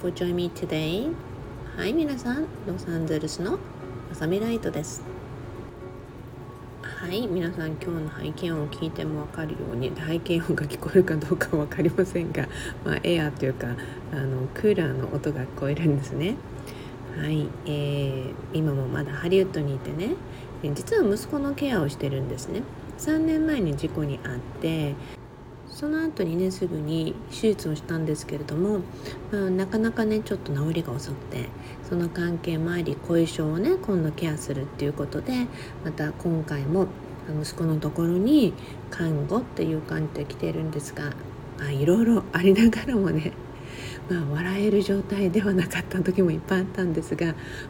for joining me today. はい、皆さん、ロサンゼルスのまさみライトです。はい、皆さん、今日の背景音を聞いても分かるように、背景音が聞こえるかどうか分かりませんが、まあ、エアーというかあのクーラーの音が聞こえるんですね。はい、えー、今もまだハリウッドにいてね、実は息子のケアをしてるんですね。3年前に事故に遭ってその後にねすぐに手術をしたんですけれども、まあ、なかなかねちょっと治りが遅くてその関係もあり後遺症をね今度ケアするっていうことでまた今回も息子のところに看護っていう感じで来てるんですが、まあ、いろいろありながらもねまあ、笑える状態ではなかった時もいっぱいあったんですが、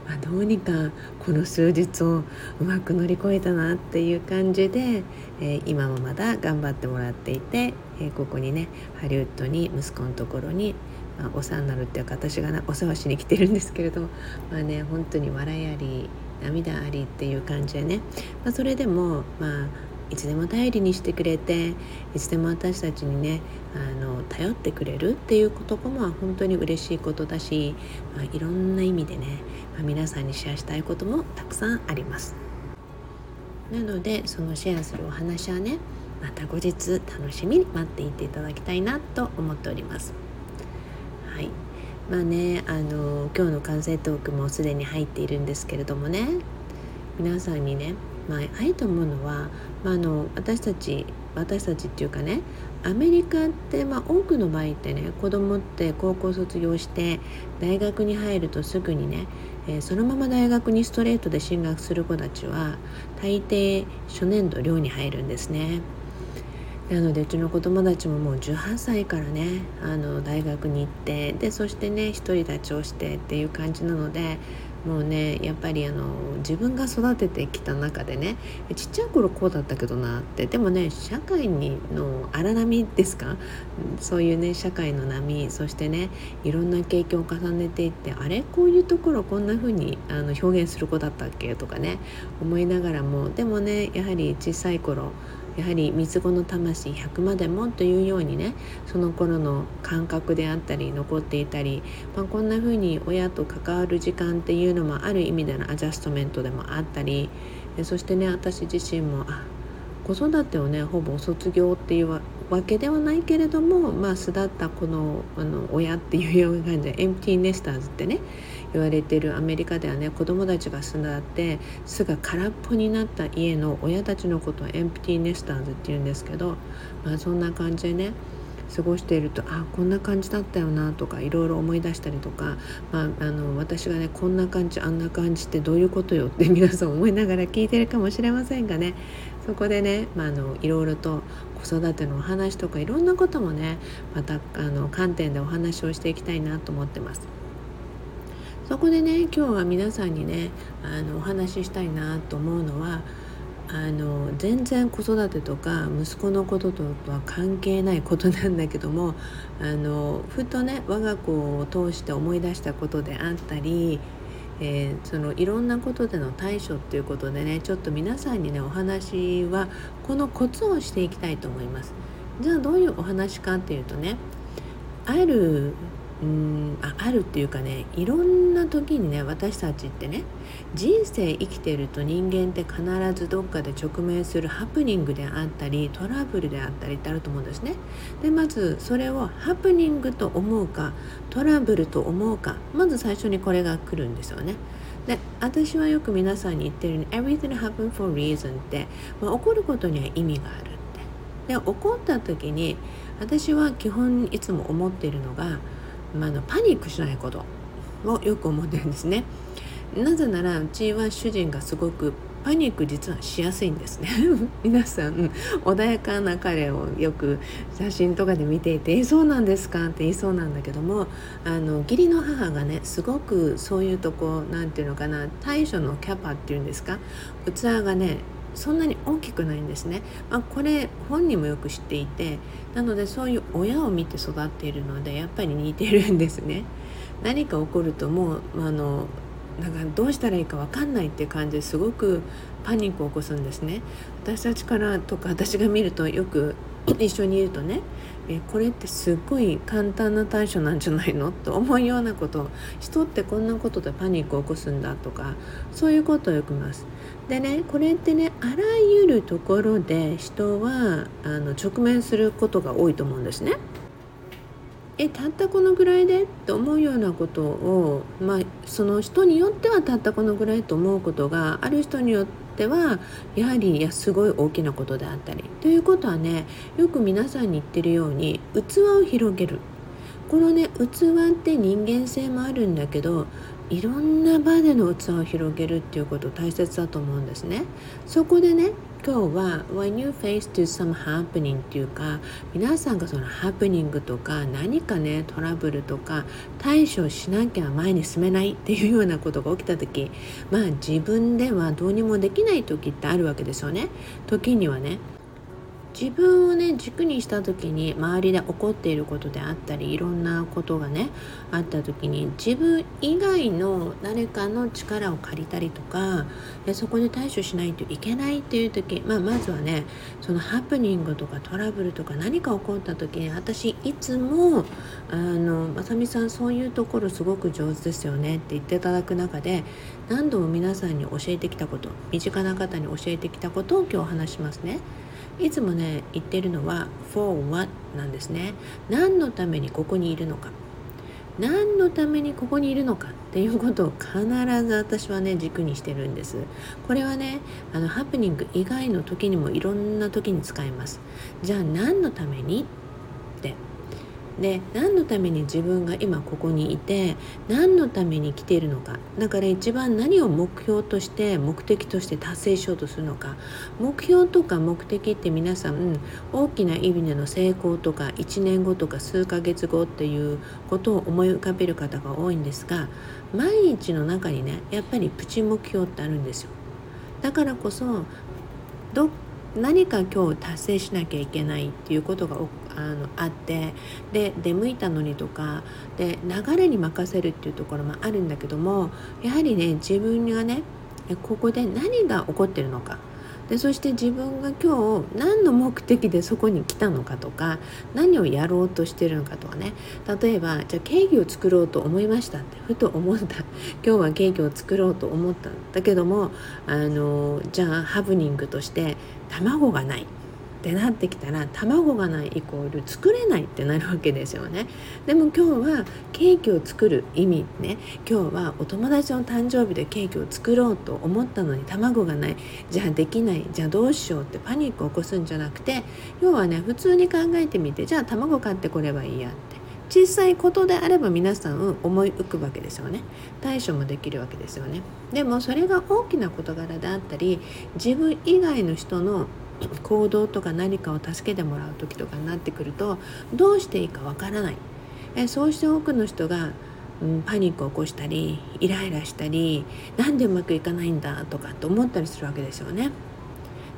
まあ、どうにかこの数日をうまく乗り越えたなっていう感じで、えー、今もまだ頑張ってもらっていて、えー、ここにねハリウッドに息子のところに、まあ、お世話になるっていうか私がお世話しに来てるんですけれどまあね本当に笑いあり涙ありっていう感じでね、まあ、それでもまあいつでも頼りにしてくれていつでも私たちにねあの頼ってくれるっていうことも本当に嬉しいことだし、まあ、いろんな意味でね、まあ、皆さんにシェアしたいこともたくさんあります。なのでそのシェアするお話はねまた後日楽しみに待っていていただきたいなと思っております。はいまあねあの今日の完成トークもすでに入っているんですけれどもね皆さんにねまあ、愛と思うのは、まあ、あの私たち私たちっていうかねアメリカって、まあ、多くの場合ってね子供って高校卒業して大学に入るとすぐにね、えー、そのまま大学にストレートで進学する子たちは大抵初年度寮に入るんですね。なのでうちの子供たちももう18歳からねあの大学に行ってでそしてね独り立ちをしてっていう感じなのでもうねやっぱりあの自分が育ててきた中でねちっちゃい頃こうだったけどなって。でもね社会にの荒波ですか？そういうね社会の波そしてねいろんな経験を重ねていってあれ？こういうところこんな風にあの表現する子だったっけ？とかね思いながらも。でもねやはり小さい頃やはり三つ子の魂100までもというようにねその頃の感覚であったり残っていたり、まあ、こんな風に親と関わる時間っていうのもある意味でのアジャストメントでもあったりそしてね私自身もあ子育てをねほぼ卒業っていうわけではないけれどもまあ巣立ったこのあの親っていうような感じでエンプティーネスターズってね言われてるアメリカではね子供たちが巣立って巣が空っぽになった家の親たちのことをエンプティーネスターズっていうんですけど、まあ、そんな感じでね過ごしているとあこんな感じだったよなとかいろいろ思い出したりとか、まあ、あの私がねこんな感じあんな感じってどういうことよって 皆さん思いながら聞いてるかもしれませんがねそこでね、まあ、あのいろいろと子育てのお話とかいろんなこともねまたあの観点でお話をしていきたいなと思ってます。そこでね今日は皆さんにねあのお話ししたいなと思うのはあの全然子育てとか息子のこととは関係ないことなんだけどもあのふとね我が子を通して思い出したことであったり、えー、そのいろんなことでの対処っていうことでねちょっと皆さんにねお話はこのコツをしていきたいと思います。じゃあどういうお話かっていうとねあるうんああるっていうかねいろんな時にね私たちってね人生生きてると人間って必ずどっかで直面するハプニングであったりトラブルであったりってあると思うんですね。でまずそれをハプニングと思うかトラブルと思うかまず最初にこれが来るんですよね。で私はよく皆さんに言ってるように「Everything happen for reason」って、まあ、起こることには意味があるって。で起こった時に私は基本いつも思っているのが「まあ、のパニックしないことをよく思ってるんですね。なぜならうちは主人がすごくパニック実はしやすいんですね 皆さん穏やかな彼をよく写真とかで見ていて「えそうなんですか?」って言いそうなんだけどもあの義理の母がねすごくそういうとこ何て言うのかな対処のキャパっていうんですか？器がねそんなに大きくないんですね、まあ、これ本人もよく知っていてなのでそういう親を見て育っているのでやっぱり似てるんですね。何か起こるともうあのなんかどうしたらいいか分かんないっていう感じですごくパニックを起こすんですね。私たちからとか私が見るとよく一緒にいるとねえこれってすっごい簡単な対処なんじゃないの？と思うようなこと人ってこんなことでパニックを起こすんだとかそういうことをよく見ます。でねこれってねあらゆるところで人はあの直面することが多いと思うんですね。えたったこのぐらいで？って思うようなことを、まあ、その人によってはたったこのぐらいと思うことがある人によってはやはりいやすごい大きなことであったり。ということはねよく皆さんに言ってるように器を広げる。このね器って人間性もあるんだけどいろんな場での器を広げるっていうこと大切だと思うんですね。そこでね今日は When you face to some happening っていうか皆さんがそのハプニングとか何かねトラブルとか対処しなきゃ前に進めないっていうようなことが起きた時まあ自分ではどうにもできない時ってあるわけですよね。時にはね自分をね軸にした時に周りで起こっていることであったりいろんなことがねあった時に自分以外の誰かの力を借りたりとかそこで対処しないといけないっていう時、まあ、まずはねそのハプニングとかトラブルとか何か起こった時に私いつもあのまさみさんそういうところすごく上手ですよねって言っていただく中で何度も皆さんに教えてきたこと身近な方に教えてきたことを今日話しますね。いつもね言ってるのは for what なんですね。何のためにここにいるのか。何のためにここにいるのかっていうことを必ず私はね軸にしてるんです。これはねあのハプニング以外の時にもいろんな時に使えます。じゃあ何のためにで何のために自分が今ここにいて何のために来ているのか。だから一番何を目標として目的として達成しようとするのか。目標とか目的って皆さん大きな意味での成功とか1年後とか数ヶ月後っていうことを思い浮かべる方が多いんですが毎日の中にねやっぱりプチ目標ってあるんですよ。だからこそど何か今日達成しなきゃいけないっていうことがあのあってで出向いたのにとかで流れに任せるっていうところもあるんだけどもやはりね自分がねここで何が起こってるのか。でそして自分が今日何の目的でそこに来たのかとか何をやろうとしてるのかとかね。例えばじゃあケーキを作ろうと思いましたってふと思った。今日はケーキを作ろうと思ったんだけどもあのじゃあハプニングとして卵がない。ってなってきたら卵がないイコール作れないってなるわけですよね。でも今日はケーキを作る意味ね。今日はお友達の誕生日でケーキを作ろうと思ったのに卵がない。じゃあできない。じゃあどうしようってパニックを起こすんじゃなくて要はね普通に考えてみてじゃあ卵買ってこればいいやって。小さいことであれば皆さん思い浮くわけですよね。対処もできるわけですよね。でもそれが大きな事柄であったり自分以外の人の行動とか何かを助けてもらう時とかになってくるとどうしていいかわからないえそうして多くの人が、うん、パニックを起こしたりイライラしたりなんでうまくいかないんだとかって思ったりするわけですよね。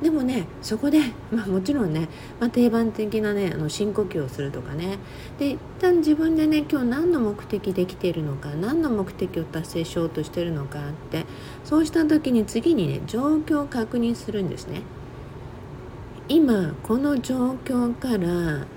でもねそこで、まあ、もちろんね、まあ、定番的なねあの深呼吸をするとかねで一旦自分でね今日何の目的で来ているのか何の目的を達成しようとしてるのかってそうした時に次にね状況を確認するんですね。今この状況から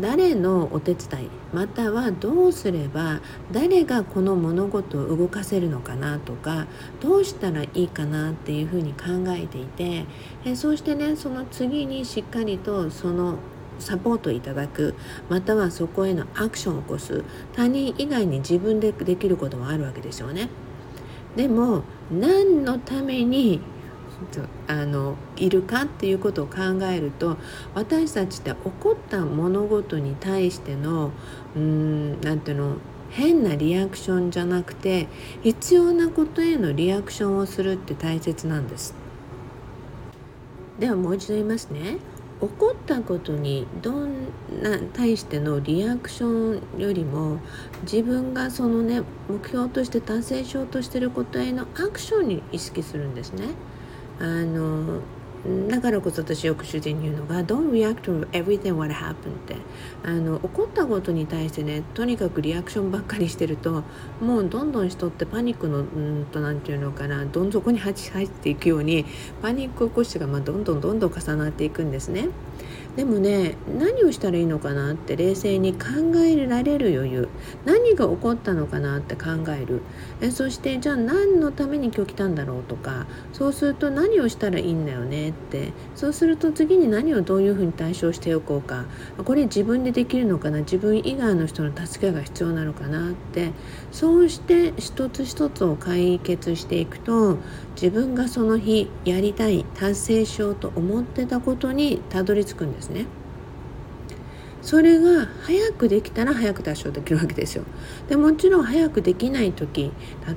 誰のお手伝いまたはどうすれば誰がこの物事を動かせるのかなとかどうしたらいいかなっていうふうに考えていてえそしてねその次にしっかりとそのサポートいただくまたはそこへのアクションを起こす他人以外に自分でできることもあるわけですよね。でも何のためにあのいるかっていうことを考えると私たちって起こった物事に対してのうん何ていうの変なリアクションじゃなくて必要なことへのリアクションをするって大切なんです。ではもう一度言いますね。起こったことにどんな対してのリアクションよりも自分がそのね目標として達成しようとしてることへのアクションに意識するんですね。あのだからこそ私よく主人に言うのが「Don't react to everything what happened」ってあの起こったことに対してねとにかくリアクションばっかりしてるともうどんどん人ってパニックのうんと何て言うのかなどん底に 入っていくようにパニック起こしがまあどんどんどんどん重なっていくんですね。でもね何をしたらいいのかなって冷静に考えられる余裕。何が起こったのかなって考える。えそしてじゃあ何のために今日来たんだろうとかそうすると何をしたらいいんだよねって。そうすると次に何をどういうふうに対処しておこうか。これ自分でできるのかな？自分以外の人の助けが必要なのかなって。そうして一つ一つを解決していくと自分がその日やりたい達成しようと思ってたことにたどり着くんですね。それが早くできたら早く達成できるわけですよ。でもちろん早くできない時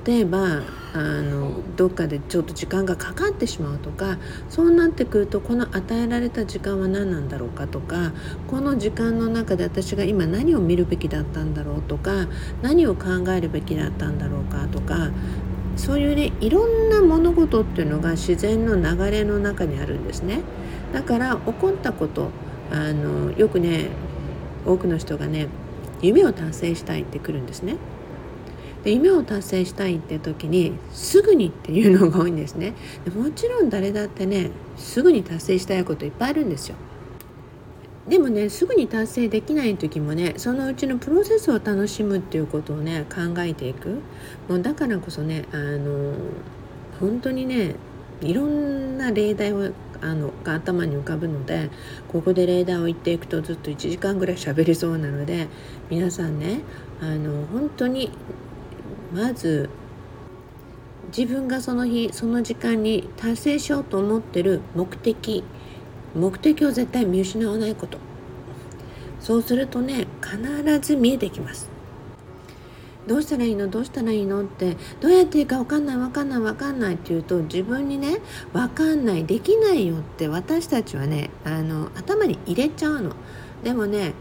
例えばあのどっかでちょっと時間がかかってしまうとかそうなってくるとこの与えられた時間は何なんだろうかとかこの時間の中で私が今何を見るべきだったんだろうとか何を考えるべきだったんだろうかとかそういうねいろんな物事っていうのが自然の流れの中にあるんですね。だから起こったことあのよくね多くの人がね夢を達成したいってくるんですね。で夢を達成したいって時にすぐにっていうのが多いんですね。でもちろん誰だってねすぐに達成したいこといっぱいあるんですよ。でもねすぐに達成できない時もねそのうちのプロセスを楽しむっていうことをね考えていく。もうだからこそねあの本当にねいろんな例題をあのが頭に浮かぶのでここで例題を言っていくとずっと1時間ぐらい喋りそうなので皆さんねあの本当にまず自分がその日その時間に達成しようと思ってる目的目的を絶対見失わないこと。そうするとね必ず見えてきます。どうしたらいいの？どうしたらいいの？ってどうやっていいか分かんない分かんない分かんないって言うと自分にね分かんないできないよって私たちはねあの頭に入れちゃうの。でもね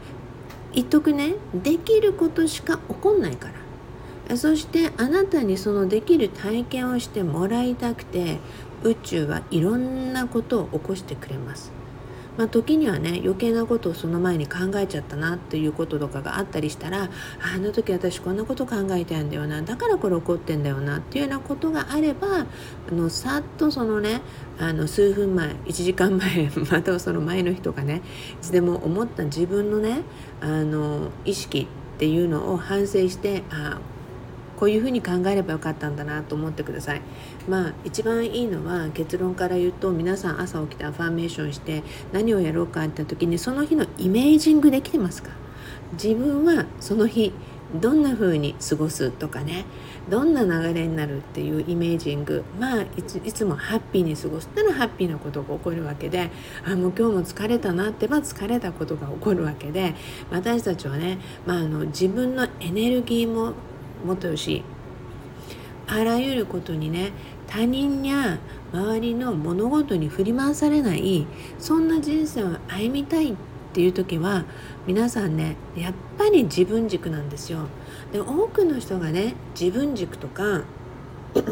言っとくねできることしか起こんないから。そしてあなたにそのできる体験をしてもらいたくて宇宙はいろんなことを起こしてくれます。まあ、時にはね余計なことをその前に考えちゃったなっていうこととかがあったりしたらあの時私こんなこと考えてんだよなだからこれ起こってんだよなっていうようなことがあればあのさっとそのねあの数分前1時間前 またはその前の日とかねいつでも思った自分のねあの意識っていうのを反省してああこういうふうに考えればよかったんだなと思ってください。まあ一番いいのは結論から言うと皆さん朝起きてアファーメーションして何をやろうかって時にその日のイメージングできてますか？自分はその日どんな風に過ごすとかねどんな流れになるっていうイメージングまあいつもハッピーに過ごすってのはハッピーなことが起こるわけであもう今日も疲れたなってば疲れたことが起こるわけで私たちはね、まあ、あの自分のエネルギーももとよしあらゆることにね他人や周りの物事に振り回されないそんな人生を歩みたいっていう時は皆さんねやっぱり自分軸なんですよ。で多くの人がね自分軸とか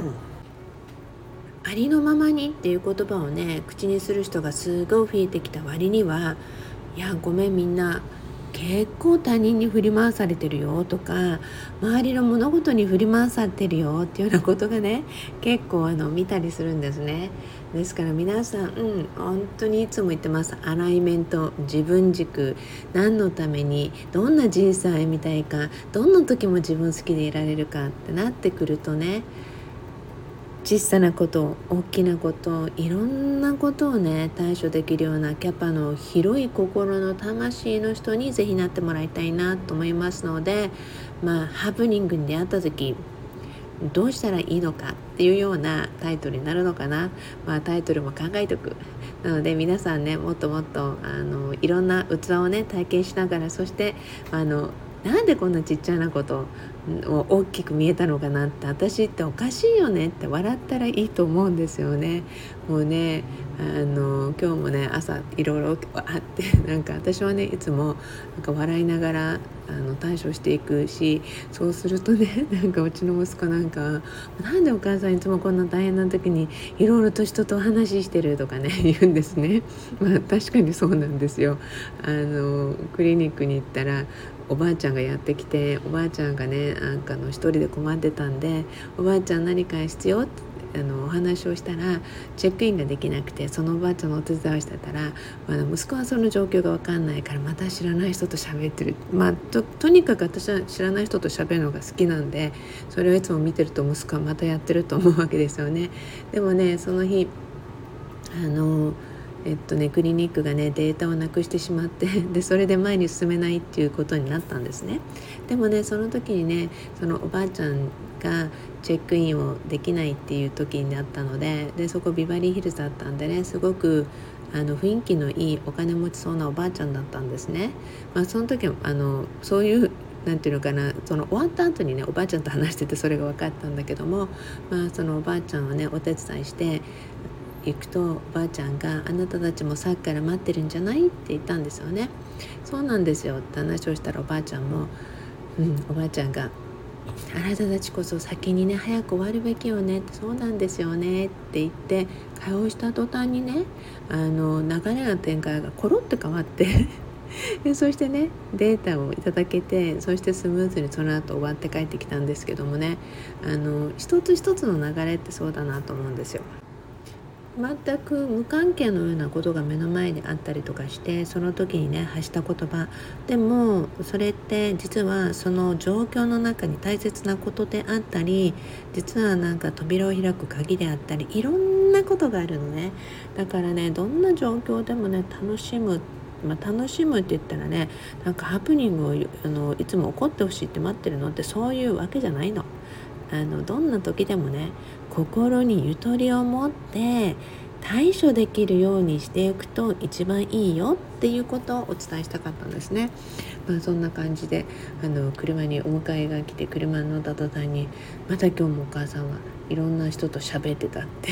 ありのままにっていう言葉をね口にする人がすごい増えてきた割にはいやごめんみんな結構他人に振り回されてるよとか周りの物事に振り回されてるよっていうようなことがね結構あの見たりするんですね。ですから皆さんうん本当にいつも言ってます。アライメント自分軸何のためにどんな人生を歩みたいかどんな時も自分好きでいられるかってなってくるとね小さなこと大きなこといろんなことをね対処できるようなキャパの広い心の魂の人に是非なってもらいたいなと思いますのでまあハプニングに出会った時どうしたらいいのかっていうようなタイトルになるのかな、まあ、タイトルも考えておく。なので皆さんねもっともっとあのいろんな器をね体験しながらそしてあのなんでこんなちっちゃなこと大きく見えたのかなって私っておかしいよねって笑ったらいいと思うんですよね。もうねあの今日もね朝いろいろあってなんか私はねいつもなんか笑いながらあの対処していくしそうするとね なんかうちの息子なんか「なんでお母さんいつもこんな大変な時にいろいろと人とお話ししてる」とかね 言うんですね。まあ、確かにそうなんですよあのクリニックに行ったらおばあちゃんがやってきておばあちゃんがねなんかの一人で困ってたんで「おばあちゃん何か必要?」ってあのお話をしたらチェックインができなくてそのおばあちゃんのお手伝いをしてたら、まあ、息子はその状況が分かんないからまた知らない人と喋ってる、まあ、ととにかく私は知らない人と喋るのが好きなんでそれをいつも見てると息子はまたやってると思うわけですよね。でもねその日あのえっとね、クリニックがねデータをなくしてしまって でそれで前に進めないっていうことになったんですねでもねその時にねそのおばあちゃんがチェックインをできないっていう時になったのででそこビバリーヒルズだったんでねすごくあの雰囲気のいいお金持ちそうなおばあちゃんだったんですね。まあ、その時あのそういうなんていうのかなその終わった後にねおばあちゃんと話しててそれが分かったんだけども、まあ、そのおばあちゃんはねお手伝いして行くとおばあちゃんが「あなたたちもさっきから待ってるんじゃない?」って言ったんですよね。そうなんですよって話をしたらおばあちゃんも、うん、おばあちゃんがあなたたちこそ先にね早く終わるべきよねってそうなんですよねって言って会話をした途端にねあの流れの展開がコロって変わってでそしてねデータをいただけてそしてスムーズにその後終わって帰ってきたんですけどもねあの一つ一つの流れってそうだなと思うんですよ。全く無関係のようなことが目の前にあったりとかしてその時にね発した言葉でもそれって実はその状況の中に大切なことであったり実はなんか扉を開く鍵であったりいろんなことがあるのねだからねどんな状況でもね楽しむまあ、楽しむって言ったらねなんかハプニングをあのいつも起こってほしいって待ってるのってそういうわけじゃないの。あのどんな時でもね心にゆとりを持って対処できるようにしていくと一番いいよっていうことをお伝えしたかったんですね。まあ、そんな感じであの車にお迎えが来て車に乗った途端にまた今日もお母さんはいろんな人と喋ってたって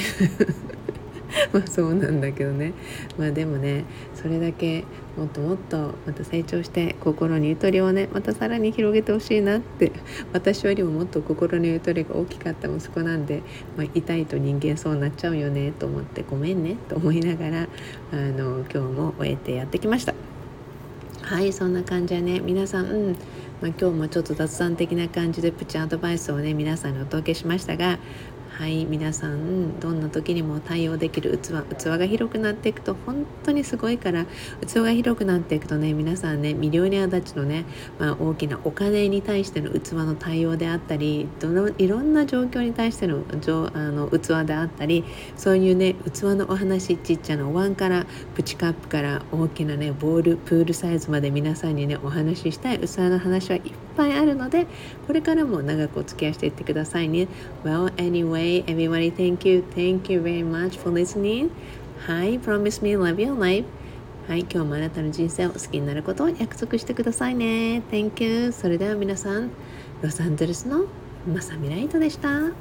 まあそうなんだけどね。まあでもねそれだけもっともっとまた成長して心にゆとりをねまたさらに広げてほしいなって私よりももっと心のゆとりが大きかった息子なんで、まあ、痛いと人間そうなっちゃうよねと思ってごめんねと思いながらあの今日も終えてやってきました。はいそんな感じでね。皆さん、うん。まあ、今日もちょっと雑談的な感じでプチアドバイスをね皆さんにお届けしましたがはい皆さんどんな時にも対応できる器器が広くなっていくと本当にすごいから器が広くなっていくとね皆さんねミリオネアたちのね、まあ、大きなお金に対しての器の対応であったりどのいろんな状況に対してのあの器であったりそういうね器のお話ちっちゃなお椀からプチカップから大きなねボールプールサイズまで皆さんにねお話ししたい器の話はいっぱいあるのでこれからも長くお付き合いしていってくださいね。Well, anyway Hi, everybody. Thank you. Thank you very much for listening. Hi, promise me love your life. はい、今日もあなたの人生を好きになることを約束してくださいね。Thank you. それでは皆さん、ロサンゼルスのまさみライトでした。